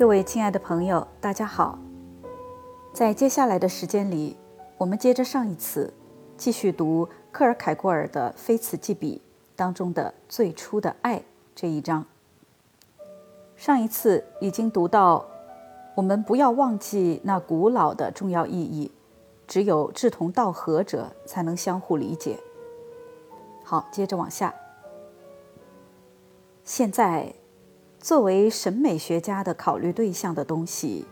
各位亲爱的朋友，大家好。在接下来的时间里，我们接着上一次，继续读克尔凯郭尔的《非此即彼》当中的“最初的爱”这一章。上一次已经读到，我们不要忘记那古老的重要意义，只有志同道合者才能相互理解。好，接着往下。现在。作为审美学家的考虑对象的东西，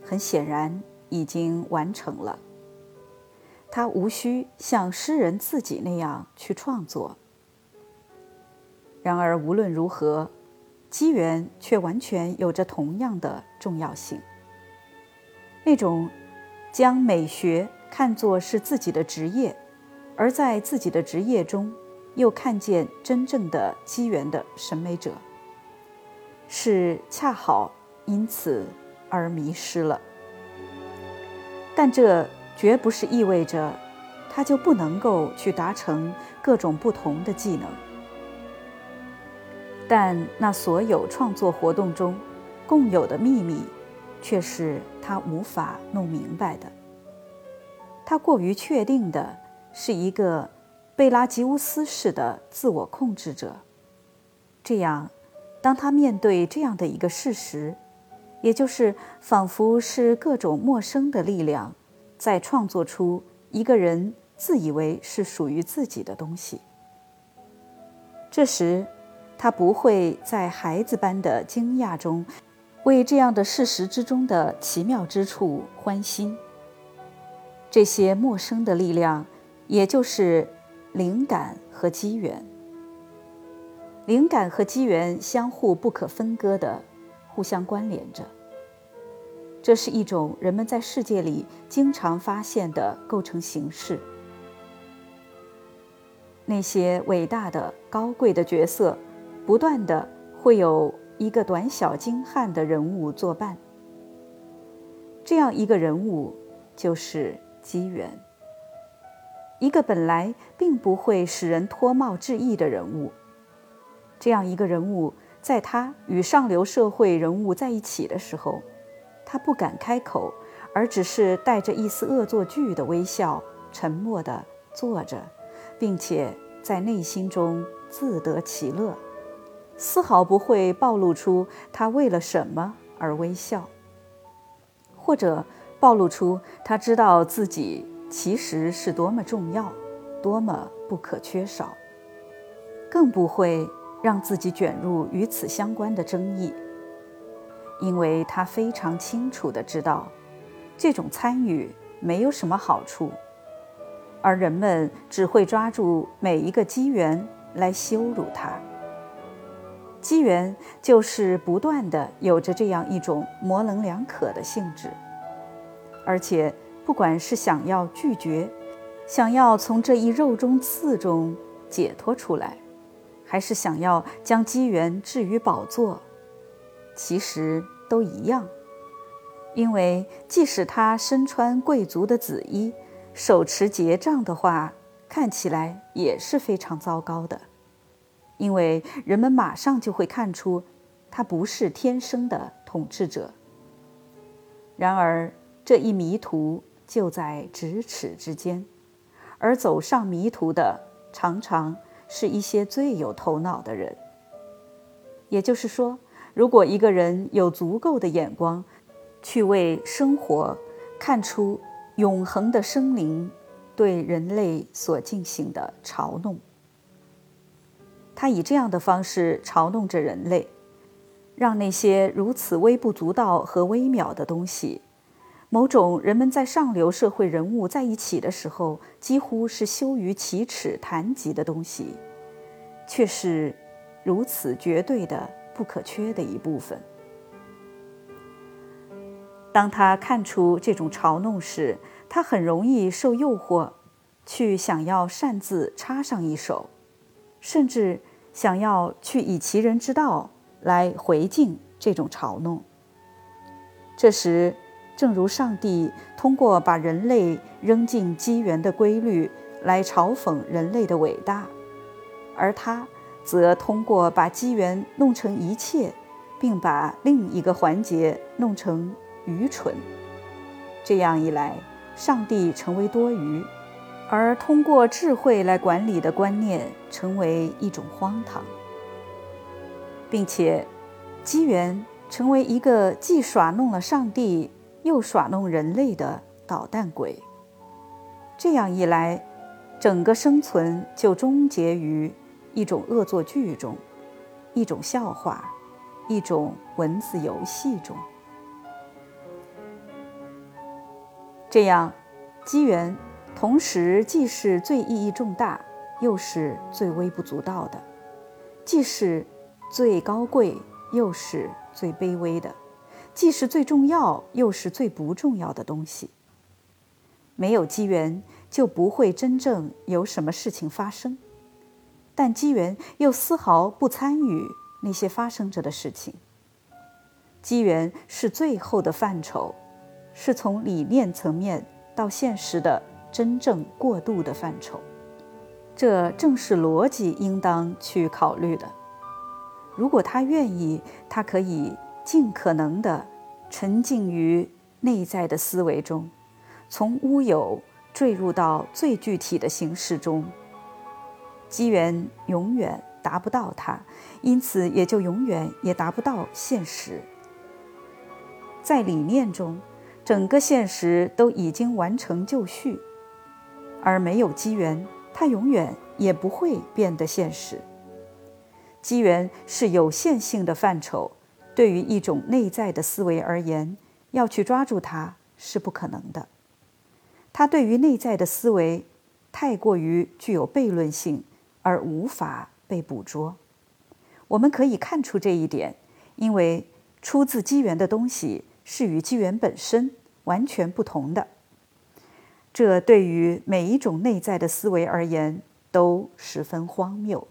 很显然已经完成了。他无需像诗人自己那样去创作。然而，无论如何，机缘却完全有着同样的重要性。那种将美学看作是自己的职业，而在自己的职业中又看见真正的机缘的审美者。是恰好因此而迷失了，但这绝不是意味着他就不能够去达成各种不同的技能。但那所有创作活动中共有的秘密，却是他无法弄明白的。他过于确定的是一个贝拉吉乌斯式的自我控制者，这样。当他面对这样的一个事实，也就是仿佛是各种陌生的力量在创作出一个人自以为是属于自己的东西，这时他不会在孩子般的惊讶中为这样的事实之中的奇妙之处欢心。这些陌生的力量，也就是灵感和机缘。灵感和机缘相互不可分割的互相关联着，这是一种人们在世界里经常发现的构成形式。那些伟大的、高贵的角色，不断的会有一个短小精悍的人物作伴。这样一个人物就是机缘，一个本来并不会使人脱帽致意的人物。这样一个人物，在他与上流社会人物在一起的时候，他不敢开口，而只是带着一丝恶作剧的微笑，沉默地坐着，并且在内心中自得其乐，丝毫不会暴露出他为了什么而微笑，或者暴露出他知道自己其实是多么重要，多么不可缺少，更不会。让自己卷入与此相关的争议，因为他非常清楚地知道，这种参与没有什么好处，而人们只会抓住每一个机缘来羞辱他。机缘就是不断的有着这样一种模棱两可的性质，而且不管是想要拒绝，想要从这一肉中刺中解脱出来。还是想要将机缘置于宝座，其实都一样，因为即使他身穿贵族的紫衣，手持结账的话，看起来也是非常糟糕的，因为人们马上就会看出他不是天生的统治者。然而这一迷途就在咫尺之间，而走上迷途的常常。是一些最有头脑的人。也就是说，如果一个人有足够的眼光，去为生活看出永恒的生灵对人类所进行的嘲弄，他以这样的方式嘲弄着人类，让那些如此微不足道和微渺的东西。某种人们在上流社会人物在一起的时候，几乎是羞于启齿谈及的东西，却是如此绝对的不可缺的一部分。当他看出这种嘲弄时，他很容易受诱惑，去想要擅自插上一手，甚至想要去以其人之道来回敬这种嘲弄。这时。正如上帝通过把人类扔进机缘的规律来嘲讽人类的伟大，而他则通过把机缘弄成一切，并把另一个环节弄成愚蠢。这样一来，上帝成为多余，而通过智慧来管理的观念成为一种荒唐，并且机缘成为一个既耍弄了上帝又耍弄人类的捣蛋鬼。这样一来，整个生存就终结于一种恶作剧中，一种笑话，一种文字游戏中。这样，机缘同时既是最意义重大，又是最微不足道的；既是最高贵，又是最卑微的；既是最重要，又是最不重要的东西。没有机缘，就不会真正有什么事情发生；但机缘又丝毫不参与那些发生着的事情。机缘是最后的范畴。是从理念层面到现实的真正过渡的范畴，这正是逻辑应当去考虑的。如果他愿意，他可以尽可能的沉浸于内在的思维中，从乌有坠入到最具体的形式中。机缘永远达不到它，因此也就永远也达不到现实。在理念中。整个现实都已经完成就绪，而没有机缘，它永远也不会变得现实。机缘是有限性的范畴，对于一种内在的思维而言，要去抓住它是不可能的。它对于内在的思维太过于具有悖论性，而无法被捕捉。我们可以看出这一点，因为出自机缘的东西。是与机缘本身完全不同的，这对于每一种内在的思维而言都十分荒谬。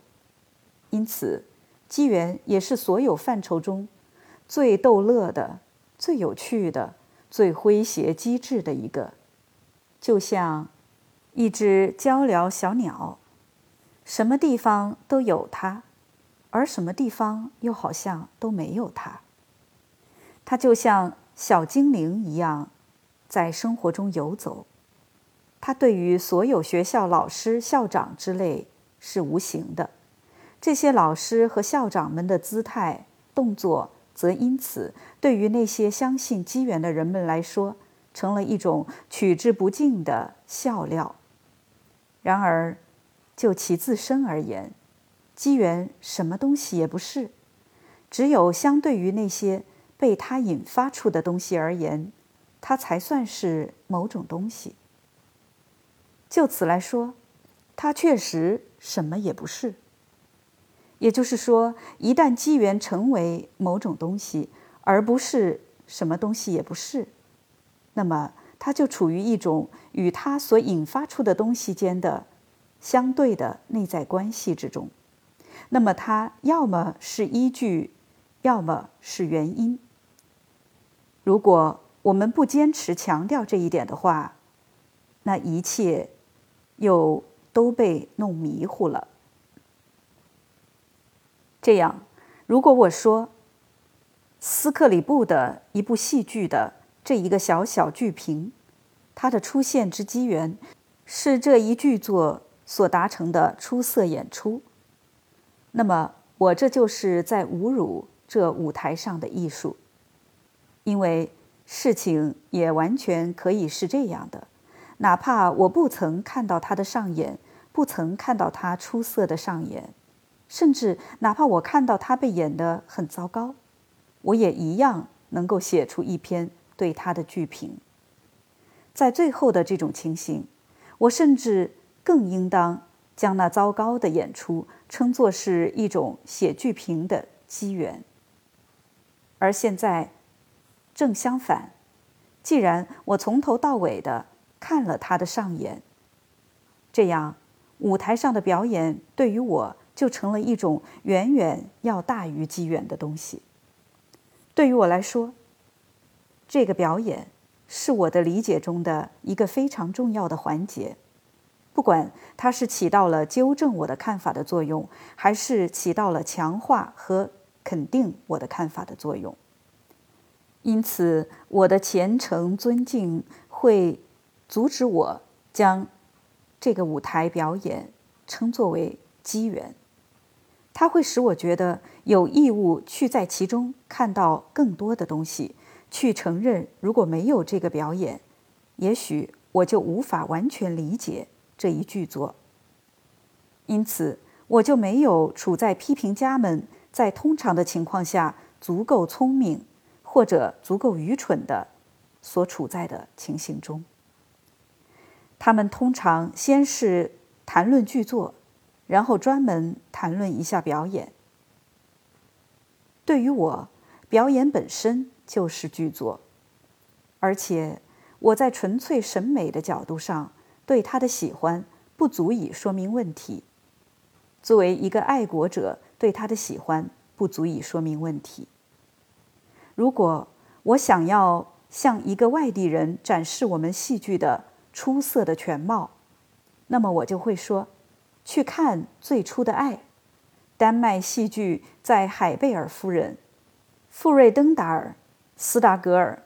因此，机缘也是所有范畴中最逗乐的、最有趣的、最诙谐机智的一个，就像一只鹪鹩小鸟，什么地方都有它，而什么地方又好像都没有它。它就像。小精灵一样，在生活中游走。它对于所有学校老师、校长之类是无形的，这些老师和校长们的姿态、动作，则因此对于那些相信机缘的人们来说，成了一种取之不尽的笑料。然而，就其自身而言，机缘什么东西也不是，只有相对于那些。被它引发出的东西而言，它才算是某种东西。就此来说，它确实什么也不是。也就是说，一旦机缘成为某种东西，而不是什么东西也不是，那么它就处于一种与它所引发出的东西间的相对的内在关系之中。那么它要么是依据，要么是原因。如果我们不坚持强调这一点的话，那一切又都被弄迷糊了。这样，如果我说斯克里布的一部戏剧的这一个小小剧评，它的出现之机缘是这一剧作所达成的出色演出，那么我这就是在侮辱这舞台上的艺术。因为事情也完全可以是这样的，哪怕我不曾看到他的上演，不曾看到他出色的上演，甚至哪怕我看到他被演得很糟糕，我也一样能够写出一篇对他的剧评。在最后的这种情形，我甚至更应当将那糟糕的演出称作是一种写剧评的机缘。而现在。正相反，既然我从头到尾的看了他的上演，这样舞台上的表演对于我就成了一种远远要大于机缘的东西。对于我来说，这个表演是我的理解中的一个非常重要的环节，不管它是起到了纠正我的看法的作用，还是起到了强化和肯定我的看法的作用。因此，我的虔诚尊敬会阻止我将这个舞台表演称作为机缘。它会使我觉得有义务去在其中看到更多的东西，去承认如果没有这个表演，也许我就无法完全理解这一剧作。因此，我就没有处在批评家们在通常的情况下足够聪明。或者足够愚蠢的所处在的情形中，他们通常先是谈论剧作，然后专门谈论一下表演。对于我，表演本身就是剧作，而且我在纯粹审美的角度上对他的喜欢不足以说明问题。作为一个爱国者，对他的喜欢不足以说明问题。如果我想要向一个外地人展示我们戏剧的出色的全貌，那么我就会说：“去看最初的爱，丹麦戏剧在海贝尔夫人、富瑞登达尔、斯达格尔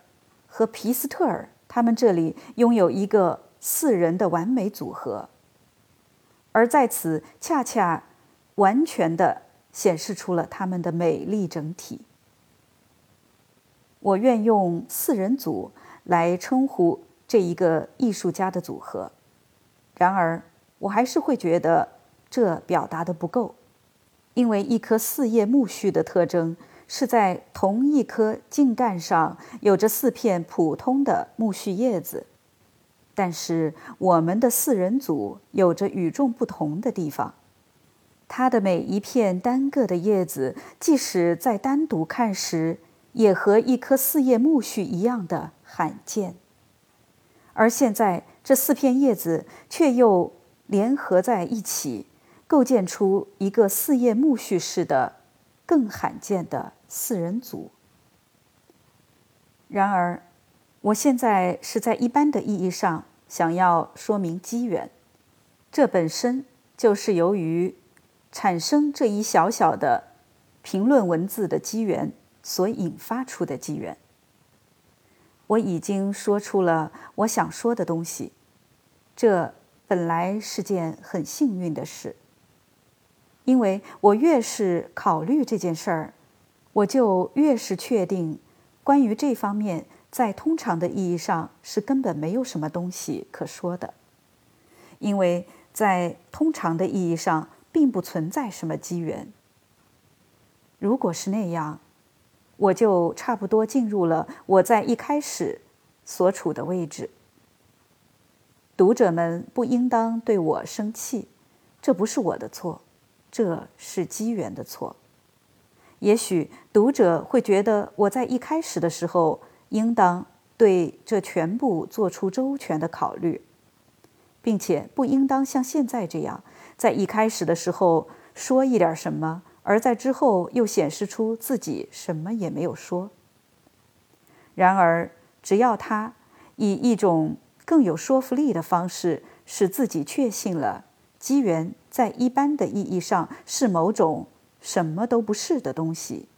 和皮斯特尔他们这里拥有一个四人的完美组合，而在此恰恰完全的显示出了他们的美丽整体。”我愿用四人组来称呼这一个艺术家的组合，然而我还是会觉得这表达的不够，因为一棵四叶苜蓿的特征是在同一棵茎干上有着四片普通的苜蓿叶子，但是我们的四人组有着与众不同的地方，它的每一片单个的叶子，即使在单独看时。也和一棵四叶苜蓿一样的罕见，而现在这四片叶子却又联合在一起，构建出一个四叶苜蓿式的、更罕见的四人组。然而，我现在是在一般的意义上想要说明机缘，这本身就是由于产生这一小小的评论文字的机缘。所引发出的机缘，我已经说出了我想说的东西，这本来是件很幸运的事，因为我越是考虑这件事儿，我就越是确定，关于这方面，在通常的意义上是根本没有什么东西可说的，因为在通常的意义上，并不存在什么机缘。如果是那样，我就差不多进入了我在一开始所处的位置。读者们不应当对我生气，这不是我的错，这是机缘的错。也许读者会觉得我在一开始的时候应当对这全部做出周全的考虑，并且不应当像现在这样在一开始的时候说一点什么。而在之后又显示出自己什么也没有说。然而，只要他以一种更有说服力的方式使自己确信了机缘在一般的意义上是某种什么都不是的东西，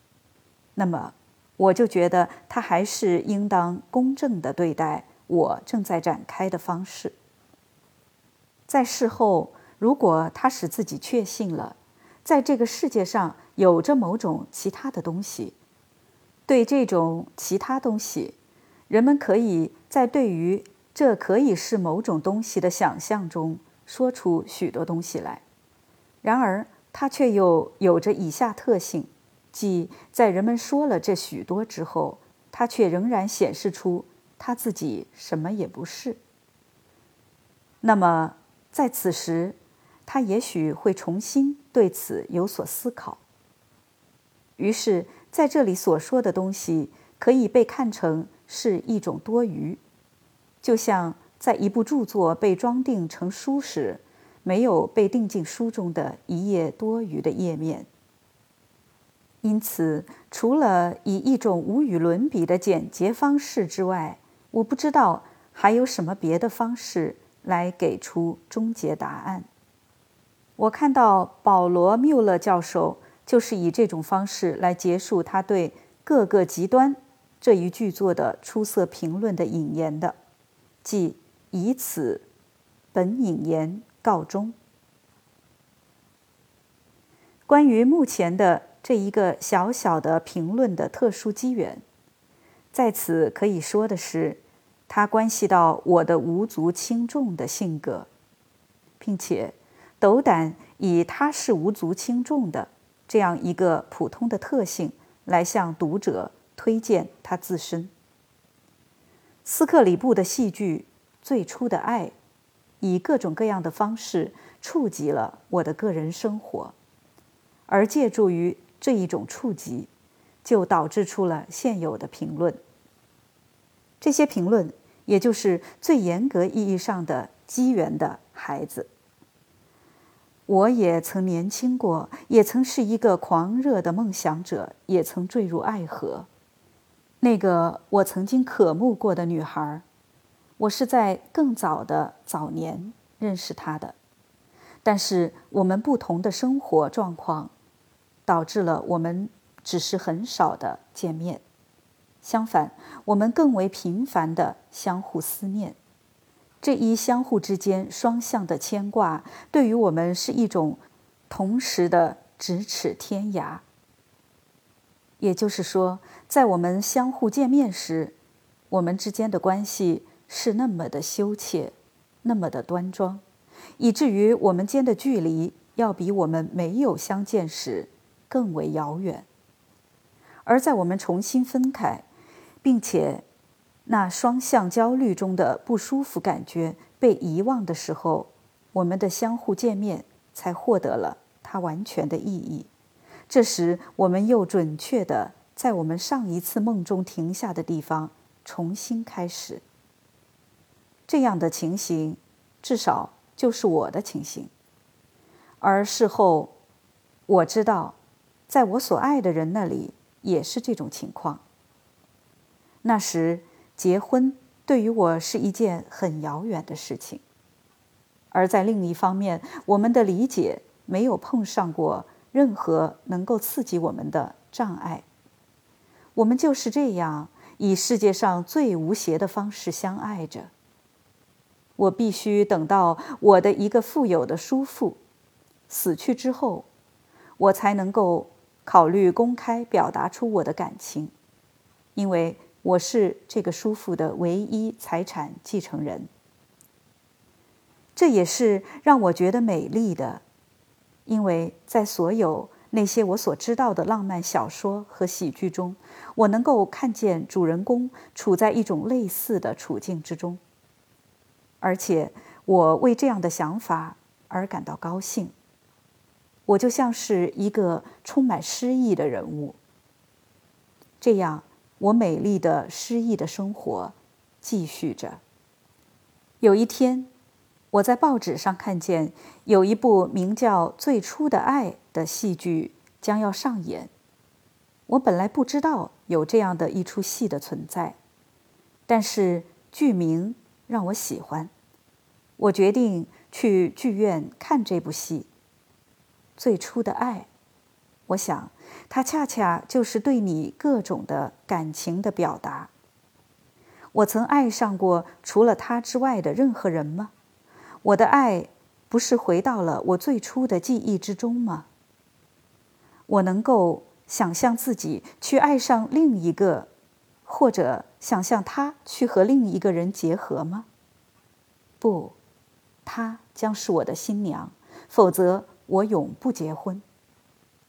那么我就觉得他还是应当公正的对待我正在展开的方式。在事后，如果他使自己确信了。在这个世界上有着某种其他的东西，对这种其他东西，人们可以在对于这可以是某种东西的想象中说出许多东西来。然而，它却又有着以下特性：即在人们说了这许多之后，它却仍然显示出它自己什么也不是。那么，在此时。他也许会重新对此有所思考。于是，在这里所说的东西可以被看成是一种多余，就像在一部著作被装订成书时，没有被订进书中的一页多余的页面。因此，除了以一种无与伦比的简洁方式之外，我不知道还有什么别的方式来给出终结答案。我看到保罗·缪勒教授就是以这种方式来结束他对各个极端这一剧作的出色评论的引言的，即以此本引言告终。关于目前的这一个小小的评论的特殊机缘，在此可以说的是，它关系到我的无足轻重的性格，并且斗胆以他是无足轻重的这样一个普通的特性来向读者推荐他自身。斯克里布的戏剧《最初的爱》，以各种各样的方式触及了我的个人生活。而借助于这一种触及，就导致出了现有的评论。这些评论，也就是最严格意义上的机缘的孩子。我也曾年轻过，也曾是一个狂热的梦想者，也曾坠入爱河。那个我曾经渴慕过的女孩，我是在更早的早年认识她的，但是我们不同的生活状况。导致了我们只是很少的见面，相反，我们更为频繁的相互思念。这一相互之间双向的牵挂，对于我们是一种同时的咫尺天涯。也就是说，在我们相互见面时，我们之间的关系是那么的羞怯，那么的端庄，以至于我们间的距离要比我们没有相见时。更为遥远，而在我们重新分开，并且那双向焦虑中的不舒服感觉被遗忘的时候，我们的相互见面才获得了它完全的意义。这时，我们又准确的在我们上一次梦中停下的地方重新开始。这样的情形，至少就是我的情形。而事后，我知道。在我所爱的人那里也是这种情况。那时结婚对于我是一件很遥远的事情，而在另一方面，我们的理解没有碰上过任何能够刺激我们的障碍。我们就是这样以世界上最无邪的方式相爱着。我必须等到我的一个富有的叔父死去之后，我才能够。考虑公开表达出我的感情，因为我是这个叔父的唯一财产继承人。这也是让我觉得美丽的，因为在所有那些我所知道的浪漫小说和喜剧中，我能够看见主人公处在一种类似的处境之中，而且我为这样的想法而感到高兴。我就像是一个充满诗意的人物。这样，我美丽的诗意的生活继续着。有一天，我在报纸上看见有一部名叫《最初的爱》的戏剧将要上演。我本来不知道有这样的一出戏的存在，但是剧名让我喜欢，我决定去剧院看这部戏。最初的爱，我想，它恰恰就是对你各种的感情的表达。我曾爱上过除了他之外的任何人吗？我的爱不是回到了我最初的记忆之中吗？我能够想象自己去爱上另一个，或者想象他去和另一个人结合吗？不，她将是我的新娘，否则。我永不结婚，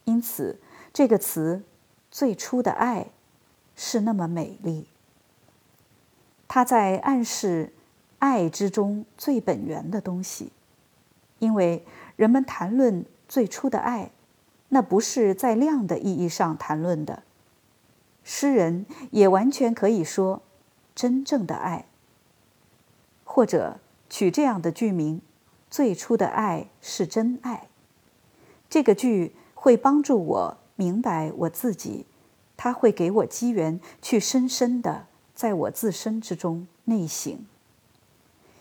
因此这个词“最初的爱”是那么美丽。它在暗示爱之中最本源的东西，因为人们谈论最初的爱，那不是在量的意义上谈论的。诗人也完全可以说“真正的爱”，或者取这样的句名：“最初的爱是真爱。”这个剧会帮助我明白我自己，它会给我机缘去深深的在我自身之中内省。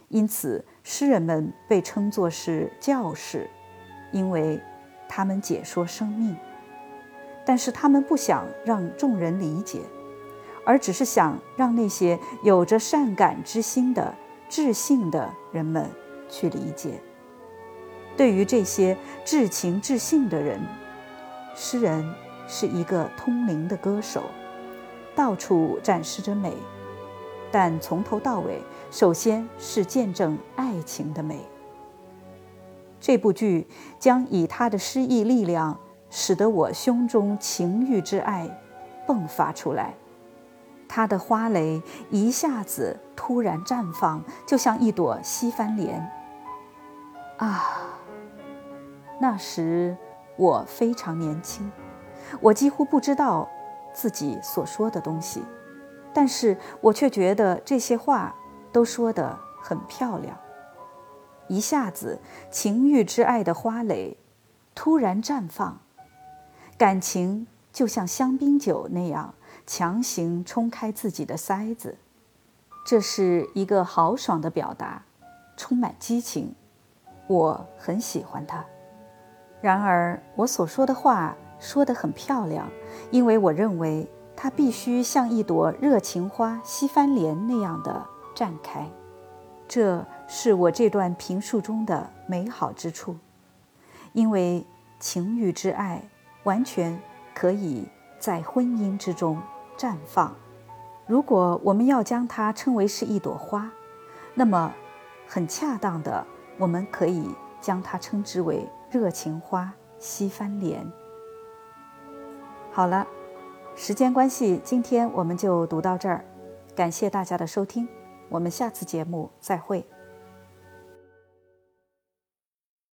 因此，诗人们被称作是教士，因为他们解说生命。但是他们不想让众人理解，而只是想让那些有着善感之心的智性的人们去理解。对于这些至情至性的人，诗人是一个通灵的歌手，到处展示着美，但从头到尾，首先是见证爱情的美。这部剧将以他的诗意力量。使得我胸中情欲之爱迸发出来，它的花蕾一下子突然绽放，就像一朵西番莲。啊，那时我非常年轻，我几乎不知道自己所说的东西，但是我却觉得这些话都说得很漂亮。一下子，情欲之爱的花蕾突然绽放。感情就像香槟酒那样强行冲开自己的塞子，这是一个豪爽的表达，充满激情，我很喜欢它。然而，我所说的话说得很漂亮，因为我认为它必须像一朵热情花西番莲那样的绽开。这是我这段评述中的美好之处，因为情欲之爱。完全可以在婚姻之中绽放。如果我们要将它称为是一朵花，那么很恰当的，我们可以将它称之为热情花西番莲。好了，时间关系，今天我们就读到这儿。感谢大家的收听，我们下次节目再会。